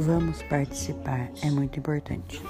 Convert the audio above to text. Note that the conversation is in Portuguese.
Vamos participar, é muito importante.